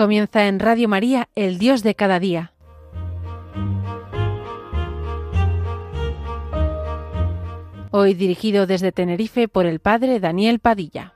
Comienza en Radio María, El Dios de cada día. Hoy dirigido desde Tenerife por el Padre Daniel Padilla.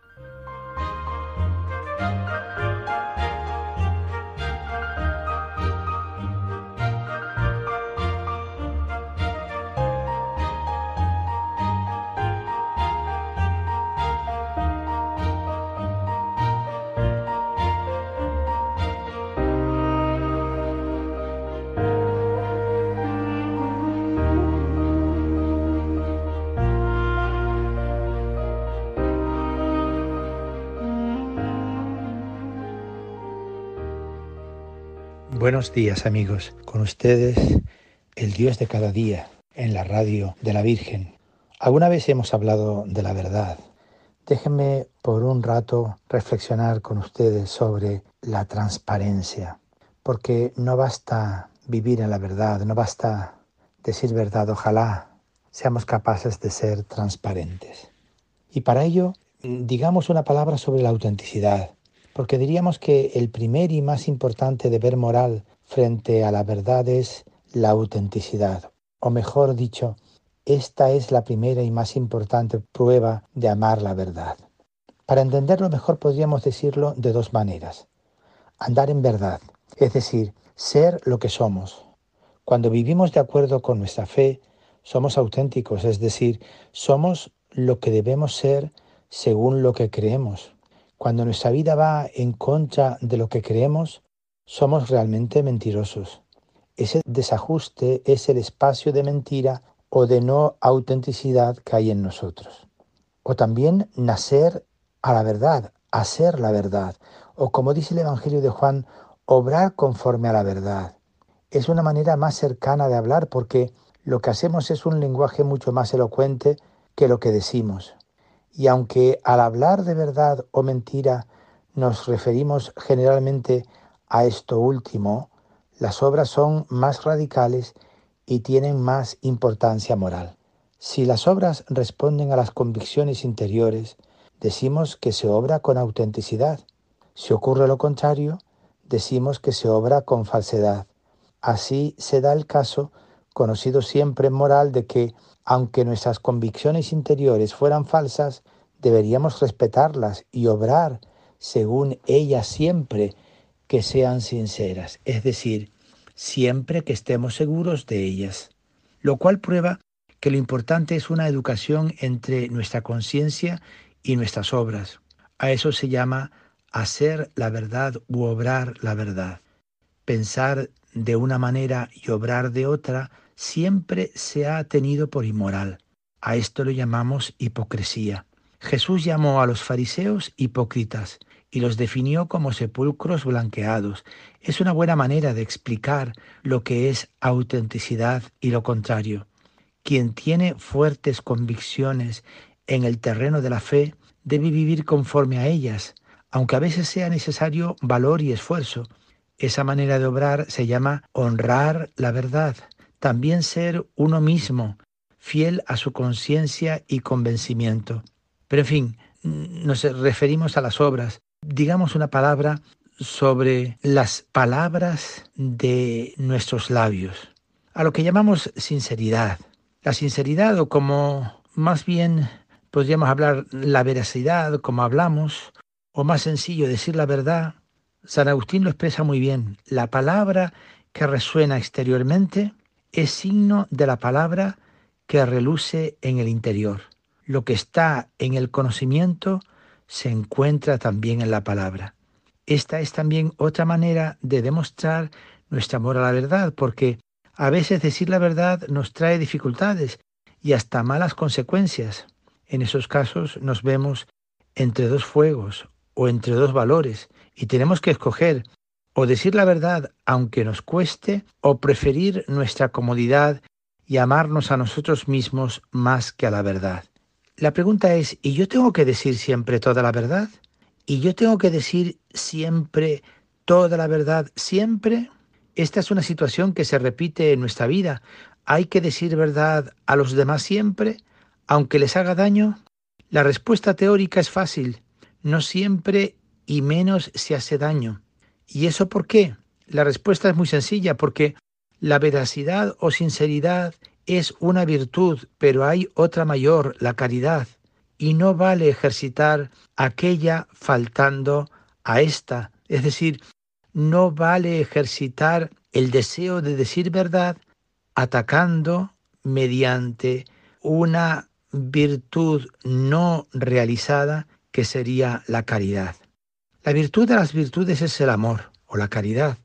Buenos días amigos, con ustedes el Dios de cada día en la radio de la Virgen. Alguna vez hemos hablado de la verdad. Déjenme por un rato reflexionar con ustedes sobre la transparencia, porque no basta vivir en la verdad, no basta decir verdad, ojalá seamos capaces de ser transparentes. Y para ello, digamos una palabra sobre la autenticidad, porque diríamos que el primer y más importante deber moral frente a la verdad es la autenticidad, o mejor dicho, esta es la primera y más importante prueba de amar la verdad. Para entenderlo mejor podríamos decirlo de dos maneras. Andar en verdad, es decir, ser lo que somos. Cuando vivimos de acuerdo con nuestra fe, somos auténticos, es decir, somos lo que debemos ser según lo que creemos. Cuando nuestra vida va en contra de lo que creemos, somos realmente mentirosos. Ese desajuste es el espacio de mentira o de no autenticidad que hay en nosotros. O también nacer a la verdad, hacer la verdad. O como dice el Evangelio de Juan, obrar conforme a la verdad. Es una manera más cercana de hablar porque lo que hacemos es un lenguaje mucho más elocuente que lo que decimos. Y aunque al hablar de verdad o mentira nos referimos generalmente a esto último, las obras son más radicales y tienen más importancia moral. Si las obras responden a las convicciones interiores, decimos que se obra con autenticidad. Si ocurre lo contrario, decimos que se obra con falsedad. Así se da el caso, conocido siempre en moral, de que aunque nuestras convicciones interiores fueran falsas, deberíamos respetarlas y obrar según ellas siempre que sean sinceras, es decir, siempre que estemos seguros de ellas, lo cual prueba que lo importante es una educación entre nuestra conciencia y nuestras obras. A eso se llama hacer la verdad u obrar la verdad. Pensar de una manera y obrar de otra siempre se ha tenido por inmoral. A esto lo llamamos hipocresía. Jesús llamó a los fariseos hipócritas y los definió como sepulcros blanqueados. Es una buena manera de explicar lo que es autenticidad y lo contrario. Quien tiene fuertes convicciones en el terreno de la fe debe vivir conforme a ellas, aunque a veces sea necesario valor y esfuerzo. Esa manera de obrar se llama honrar la verdad, también ser uno mismo, fiel a su conciencia y convencimiento. Pero en fin, nos referimos a las obras. Digamos una palabra sobre las palabras de nuestros labios, a lo que llamamos sinceridad. La sinceridad o como más bien podríamos hablar la veracidad, como hablamos, o más sencillo decir la verdad, San Agustín lo expresa muy bien. La palabra que resuena exteriormente es signo de la palabra que reluce en el interior. Lo que está en el conocimiento se encuentra también en la palabra. Esta es también otra manera de demostrar nuestro amor a la verdad, porque a veces decir la verdad nos trae dificultades y hasta malas consecuencias. En esos casos nos vemos entre dos fuegos o entre dos valores y tenemos que escoger o decir la verdad aunque nos cueste o preferir nuestra comodidad y amarnos a nosotros mismos más que a la verdad. La pregunta es, ¿y yo tengo que decir siempre toda la verdad? ¿Y yo tengo que decir siempre toda la verdad siempre? Esta es una situación que se repite en nuestra vida. ¿Hay que decir verdad a los demás siempre, aunque les haga daño? La respuesta teórica es fácil. No siempre y menos se hace daño. ¿Y eso por qué? La respuesta es muy sencilla, porque la veracidad o sinceridad es una virtud, pero hay otra mayor, la caridad, y no vale ejercitar aquella faltando a esta, es decir, no vale ejercitar el deseo de decir verdad atacando mediante una virtud no realizada que sería la caridad. La virtud de las virtudes es el amor o la caridad.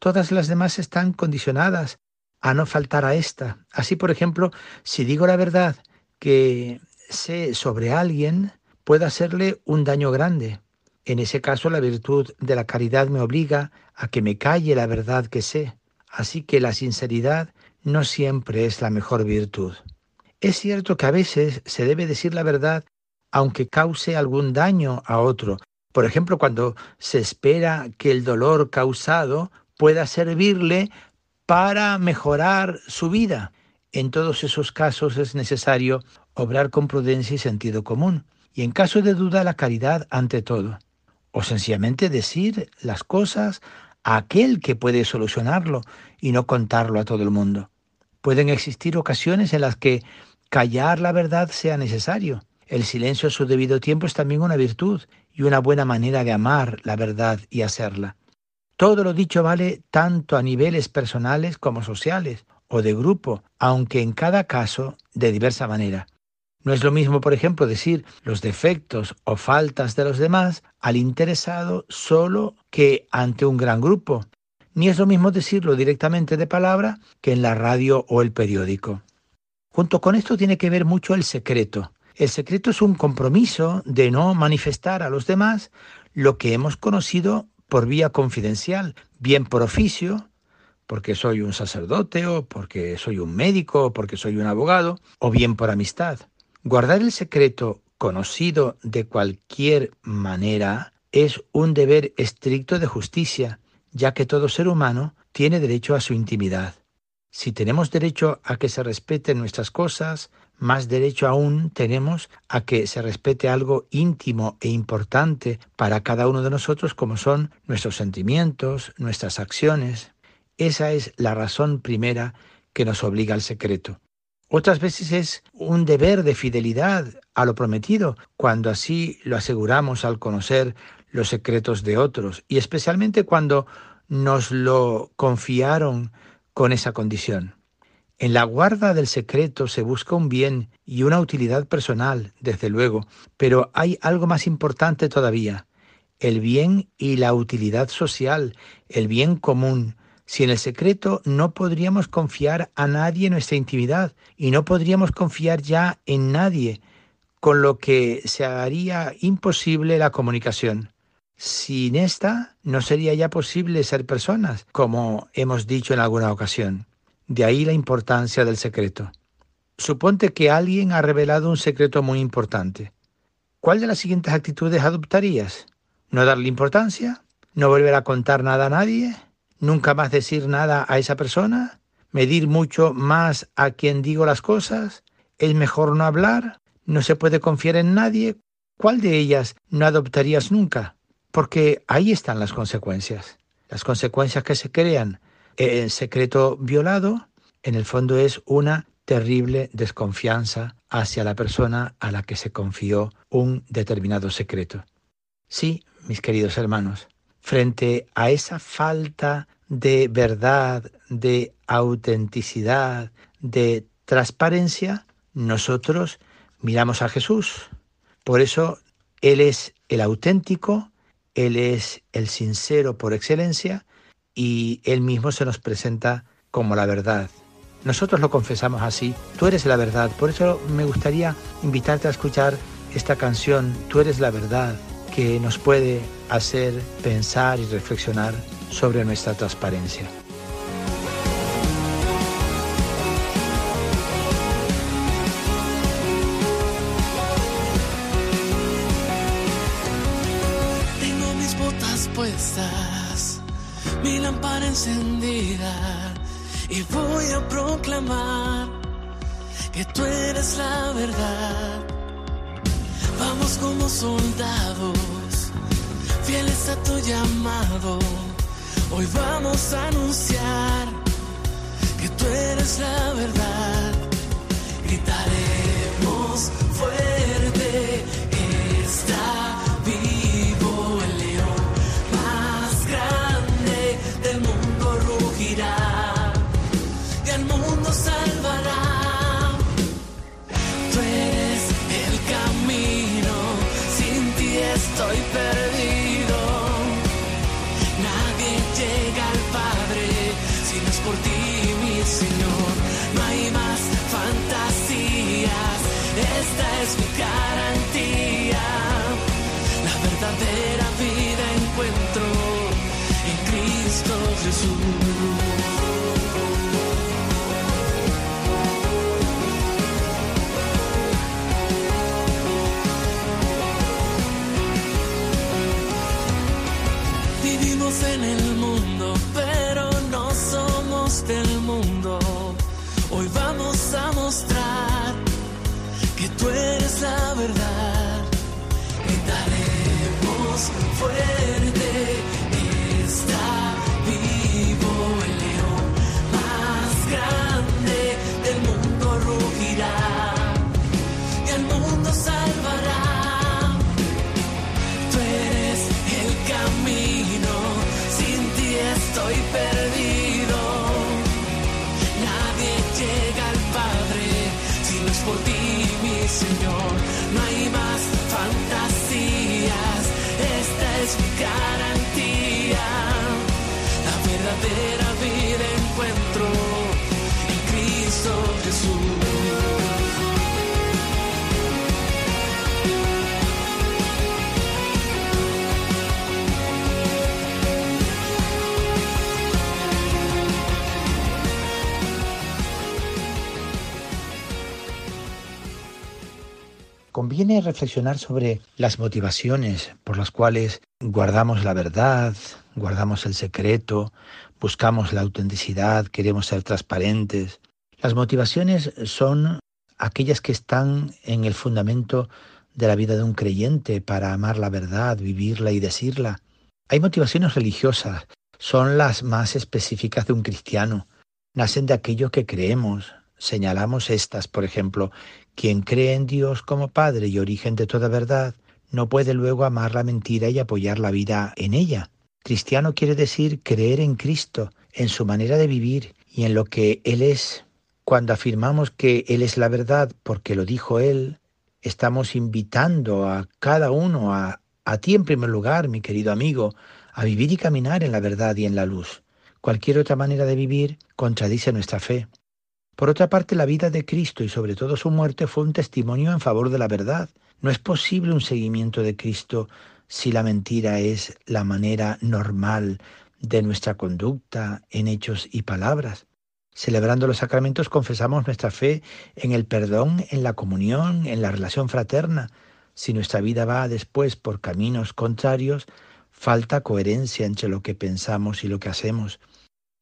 Todas las demás están condicionadas a no faltar a esta. Así, por ejemplo, si digo la verdad que sé sobre alguien, puede hacerle un daño grande. En ese caso, la virtud de la caridad me obliga a que me calle la verdad que sé. Así que la sinceridad no siempre es la mejor virtud. Es cierto que a veces se debe decir la verdad aunque cause algún daño a otro. Por ejemplo, cuando se espera que el dolor causado pueda servirle para mejorar su vida. En todos esos casos es necesario obrar con prudencia y sentido común. Y en caso de duda, la caridad ante todo. O sencillamente decir las cosas a aquel que puede solucionarlo y no contarlo a todo el mundo. Pueden existir ocasiones en las que callar la verdad sea necesario. El silencio a su debido tiempo es también una virtud y una buena manera de amar la verdad y hacerla. Todo lo dicho vale tanto a niveles personales como sociales o de grupo, aunque en cada caso de diversa manera. No es lo mismo, por ejemplo, decir los defectos o faltas de los demás al interesado solo que ante un gran grupo, ni es lo mismo decirlo directamente de palabra que en la radio o el periódico. Junto con esto tiene que ver mucho el secreto. El secreto es un compromiso de no manifestar a los demás lo que hemos conocido por vía confidencial, bien por oficio, porque soy un sacerdote o porque soy un médico o porque soy un abogado, o bien por amistad. Guardar el secreto conocido de cualquier manera es un deber estricto de justicia ya que todo ser humano tiene derecho a su intimidad. Si tenemos derecho a que se respeten nuestras cosas, más derecho aún tenemos a que se respete algo íntimo e importante para cada uno de nosotros como son nuestros sentimientos, nuestras acciones. Esa es la razón primera que nos obliga al secreto. Otras veces es un deber de fidelidad a lo prometido, cuando así lo aseguramos al conocer los secretos de otros, y especialmente cuando nos lo confiaron con esa condición. En la guarda del secreto se busca un bien y una utilidad personal, desde luego, pero hay algo más importante todavía, el bien y la utilidad social, el bien común. Si en el secreto no podríamos confiar a nadie nuestra intimidad y no podríamos confiar ya en nadie, con lo que se haría imposible la comunicación. Sin esta, no sería ya posible ser personas, como hemos dicho en alguna ocasión. De ahí la importancia del secreto. Suponte que alguien ha revelado un secreto muy importante. ¿Cuál de las siguientes actitudes adoptarías? ¿No darle importancia? ¿No volver a contar nada a nadie? ¿Nunca más decir nada a esa persona? ¿Medir mucho más a quien digo las cosas? ¿Es mejor no hablar? ¿No se puede confiar en nadie? ¿Cuál de ellas no adoptarías nunca? porque ahí están las consecuencias. Las consecuencias que se crean en secreto violado, en el fondo es una terrible desconfianza hacia la persona a la que se confió un determinado secreto. Sí, mis queridos hermanos, frente a esa falta de verdad, de autenticidad, de transparencia, nosotros miramos a Jesús. Por eso Él es el auténtico, él es el sincero por excelencia y Él mismo se nos presenta como la verdad. Nosotros lo confesamos así, tú eres la verdad. Por eso me gustaría invitarte a escuchar esta canción, Tú eres la verdad, que nos puede hacer pensar y reflexionar sobre nuestra transparencia. Mi lámpara encendida y voy a proclamar que tú eres la verdad. Vamos como soldados, fieles a tu llamado, Hoy vamos a anunciar que tú eres la verdad. Gritaremos fuerte, verdadera Conviene reflexionar sobre las motivaciones por las cuales guardamos la verdad, guardamos el secreto, buscamos la autenticidad, queremos ser transparentes. Las motivaciones son aquellas que están en el fundamento de la vida de un creyente para amar la verdad, vivirla y decirla. Hay motivaciones religiosas, son las más específicas de un cristiano. Nacen de aquello que creemos. Señalamos estas, por ejemplo, quien cree en Dios como Padre y origen de toda verdad, no puede luego amar la mentira y apoyar la vida en ella. Cristiano quiere decir creer en Cristo, en su manera de vivir y en lo que Él es. Cuando afirmamos que Él es la verdad porque lo dijo Él, estamos invitando a cada uno, a, ti en primer lugar, mi querido amigo, a vivir y caminar en la verdad y en la luz. Cualquier otra manera de vivir contradice nuestra fe. Por otra parte, la vida de Cristo y sobre todo su muerte fue un testimonio en favor de la verdad. No es posible un seguimiento de Cristo si la mentira es la manera normal de nuestra conducta en hechos y palabras. Celebrando los sacramentos confesamos nuestra fe en el perdón, en la comunión, en la relación fraterna. Si nuestra vida va después por caminos contrarios, falta coherencia entre lo que pensamos y lo que hacemos.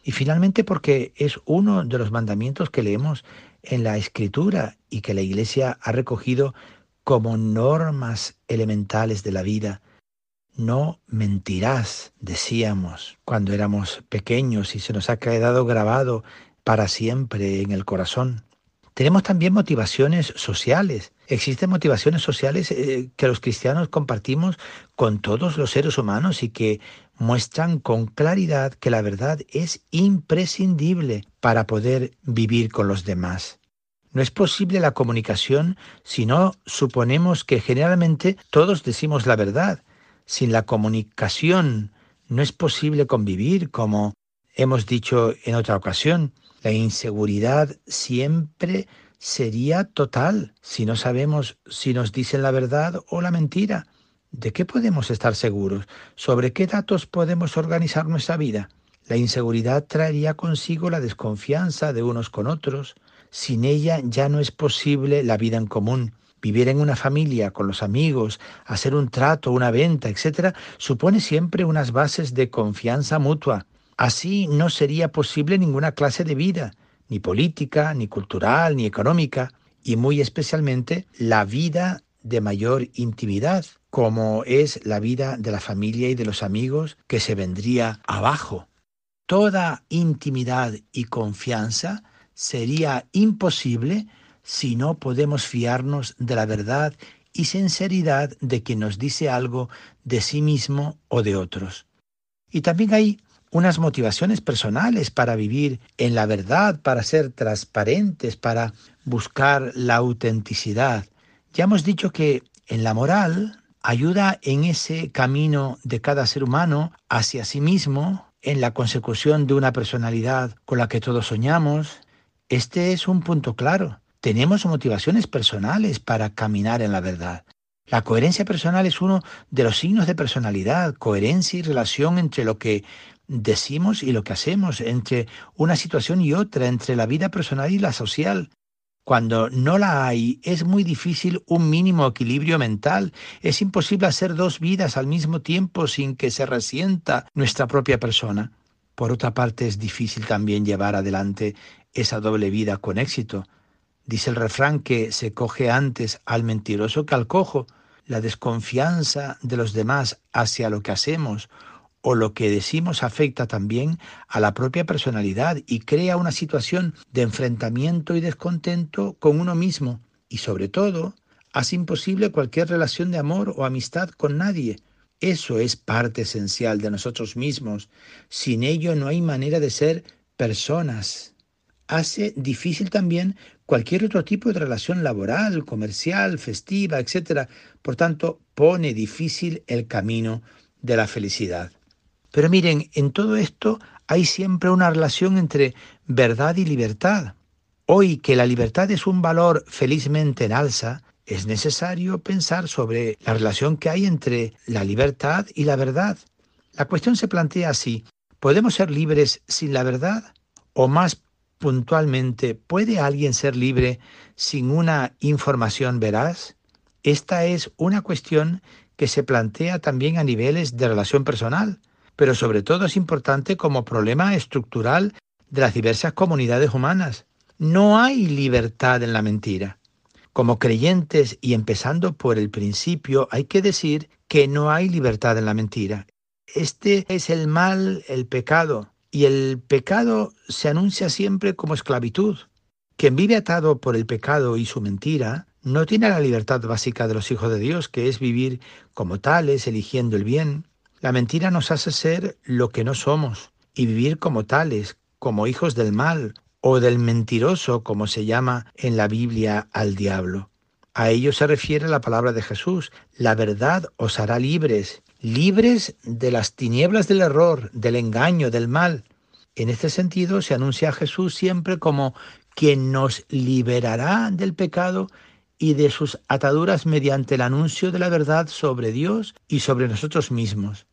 Y finalmente porque es uno de los mandamientos que leemos en la Escritura y que la Iglesia ha recogido como normas elementales de la vida. No mentirás, decíamos cuando éramos pequeños y se nos ha quedado grabado para siempre en el corazón. Tenemos también motivaciones sociales. Existen motivaciones sociales eh, que los cristianos compartimos con todos los seres humanos y que muestran con claridad que la verdad es imprescindible para poder vivir con los demás. No es posible la comunicación si no suponemos que generalmente todos decimos la verdad. Sin la comunicación no es posible convivir, como hemos dicho en otra ocasión. La inseguridad siempre sería total si no sabemos si nos dicen la verdad o la mentira. ¿De qué podemos estar seguros? ¿Sobre qué datos podemos organizar nuestra vida? La inseguridad traería consigo la desconfianza de unos con otros. Sin ella ya no es posible la vida en común. Vivir en una familia, con los amigos, hacer un trato, una venta, etc., supone siempre unas bases de confianza mutua. Así no sería posible ninguna clase de vida, ni política, ni cultural, ni económica, y muy especialmente la vida de mayor intimidad, como es la vida de la familia y de los amigos, que se vendría abajo. Toda intimidad y confianza sería imposible si no podemos fiarnos de la verdad y sinceridad de quien nos dice algo de sí mismo o de otros. Y también hay unas motivaciones personales para vivir en la verdad, para ser transparentes, para buscar la autenticidad. Ya hemos dicho que en la moral ayuda en ese camino de cada ser humano hacia sí mismo, en la consecución de una personalidad con la que todos soñamos. Este es un punto claro. Tenemos motivaciones personales para caminar en la verdad. La coherencia personal es uno de los signos de personalidad, coherencia y relación entre lo que decimos y lo que hacemos, entre una situación y otra, entre la vida personal y la social. Cuando no la hay, es muy difícil un mínimo equilibrio mental. Es imposible hacer dos vidas al mismo tiempo sin que se resienta nuestra propia persona. Por otra parte, es difícil también llevar adelante esa doble vida con éxito. Dice el refrán que se coge antes al mentiroso que al cojo. La desconfianza de los demás hacia lo que hacemos o lo que decimos afecta también a la propia personalidad y crea una situación de enfrentamiento y descontento con uno mismo y sobre todo hace imposible cualquier relación de amor o amistad con nadie. Eso es parte esencial de nosotros mismos. Sin ello no hay manera de ser personas hace difícil también cualquier otro tipo de relación laboral, comercial, festiva, etc. Por tanto, pone difícil el camino de la felicidad. Pero miren, en todo esto hay siempre una relación entre verdad y libertad. Hoy que la libertad es un valor felizmente en alza, es necesario pensar sobre la relación que hay entre la libertad y la verdad. La cuestión se plantea así, ¿podemos ser libres sin la verdad? ¿O más puntualmente, ¿puede alguien ser libre sin una información veraz? Esta es una cuestión que se plantea también a niveles de relación personal, pero sobre todo es importante como problema estructural de las diversas comunidades humanas. No hay libertad en la mentira. Como creyentes y empezando por el principio, hay que decir que no hay libertad en la mentira. Este es el mal, el pecado, y el pecado se anuncia siempre como esclavitud. Quien vive atado por el pecado y su mentira no tiene la libertad básica de los hijos de Dios, que es vivir como tales, eligiendo el bien. La mentira nos hace ser lo que no somos y vivir como tales, como hijos del mal o del mentiroso, como se llama en la Biblia al diablo. A ello se refiere la palabra de Jesús. La verdad os hará libres libres de las tinieblas del error, del engaño, del mal. En este sentido se anuncia a Jesús siempre como quien nos liberará del pecado y de sus ataduras mediante el anuncio de la verdad sobre Dios y sobre nosotros mismos.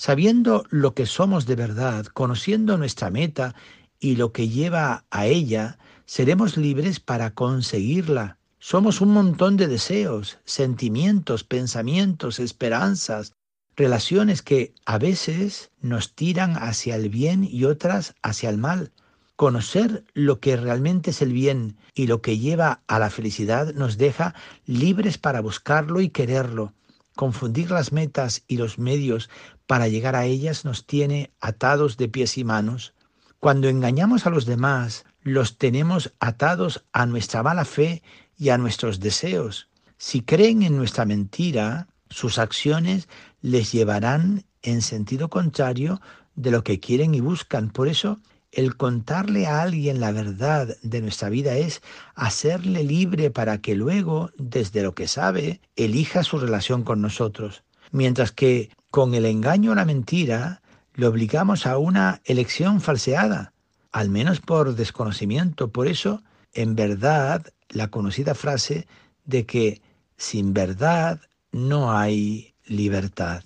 Sabiendo lo que somos de verdad, conociendo nuestra meta y lo que lleva a ella, seremos libres para conseguirla. Somos un montón de deseos, sentimientos, pensamientos, esperanzas, relaciones que a veces nos tiran hacia el bien y otras hacia el mal. Conocer lo que realmente es el bien y lo que lleva a la felicidad nos deja libres para buscarlo y quererlo. Confundir las metas y los medios para llegar a ellas nos tiene atados de pies y manos. Cuando engañamos a los demás, los tenemos atados a nuestra mala fe y a nuestros deseos. Si creen en nuestra mentira, sus acciones les llevarán en sentido contrario de lo que quieren y buscan. Por eso, el contarle a alguien la verdad de nuestra vida es hacerle libre para que luego, desde lo que sabe, elija su relación con nosotros. Mientras que con el engaño o la mentira le obligamos a una elección falseada, al menos por desconocimiento. Por eso, en verdad, la conocida frase de que sin verdad no hay libertad.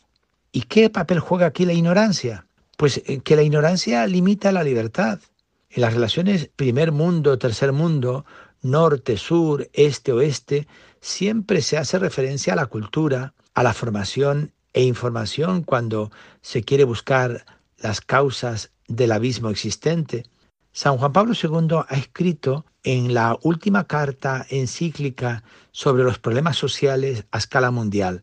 ¿Y qué papel juega aquí la ignorancia? Pues eh, que la ignorancia limita la libertad. En las relaciones primer mundo, tercer mundo, norte, sur, este, oeste, siempre se hace referencia a la cultura, a la formación e información cuando se quiere buscar las causas del abismo existente. San Juan Pablo II ha escrito en la última carta encíclica sobre los problemas sociales a escala mundial.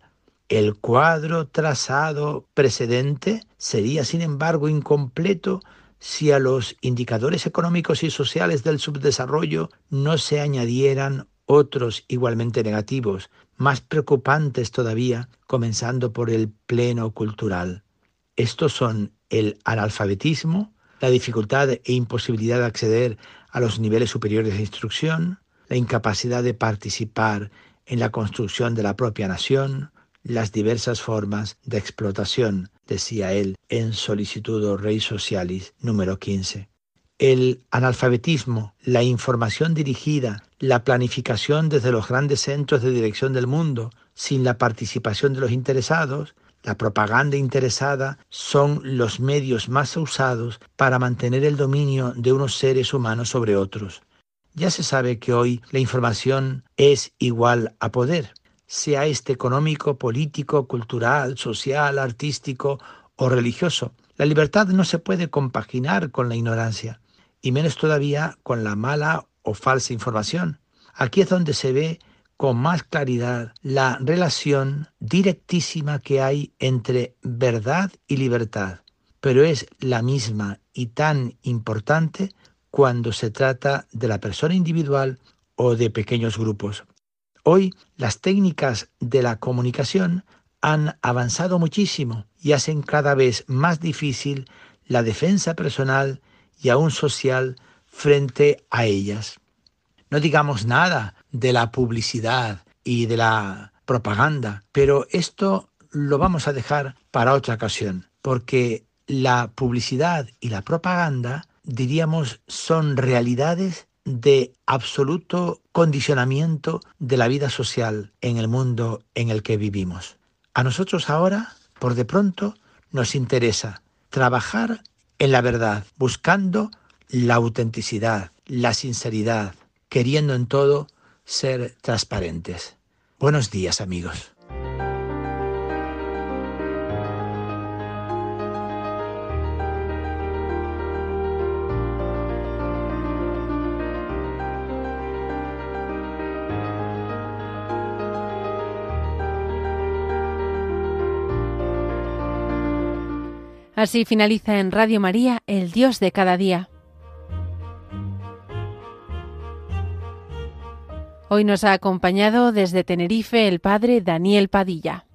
El cuadro trazado precedente sería, sin embargo, incompleto si a los indicadores económicos y sociales del subdesarrollo no se añadieran otros igualmente negativos, más preocupantes todavía, comenzando por el pleno cultural. Estos son el analfabetismo, la dificultad e imposibilidad de acceder a los niveles superiores de instrucción, la incapacidad de participar en la construcción de la propia nación, las diversas formas de explotación, decía él en Solicitudo Rei Socialis número 15. El analfabetismo, la información dirigida, la planificación desde los grandes centros de dirección del mundo, sin la participación de los interesados, la propaganda interesada son los medios más usados para mantener el dominio de unos seres humanos sobre otros. Ya se sabe que hoy la información es igual a poder, sea este económico, político, cultural, social, artístico o religioso. La libertad no se puede compaginar con la ignorancia, y menos todavía con la mala o falsa información. Aquí es donde se ve con más claridad la relación directísima que hay entre verdad y libertad, pero es la misma y tan importante cuando se trata de la persona individual o de pequeños grupos. Hoy las técnicas de la comunicación han avanzado muchísimo y hacen cada vez más difícil la defensa personal y aún social frente a ellas. No digamos nada de la publicidad y de la propaganda, pero esto lo vamos a dejar para otra ocasión, porque la publicidad y la propaganda, diríamos, son realidades de absoluto condicionamiento de la vida social en el mundo en el que vivimos. A nosotros ahora, por de pronto, nos interesa trabajar en la verdad, buscando la autenticidad, la sinceridad, queriendo en todo ser transparentes. Buenos días amigos. Así finaliza en Radio María, el Dios de cada día. Hoy nos ha acompañado desde Tenerife el padre Daniel Padilla.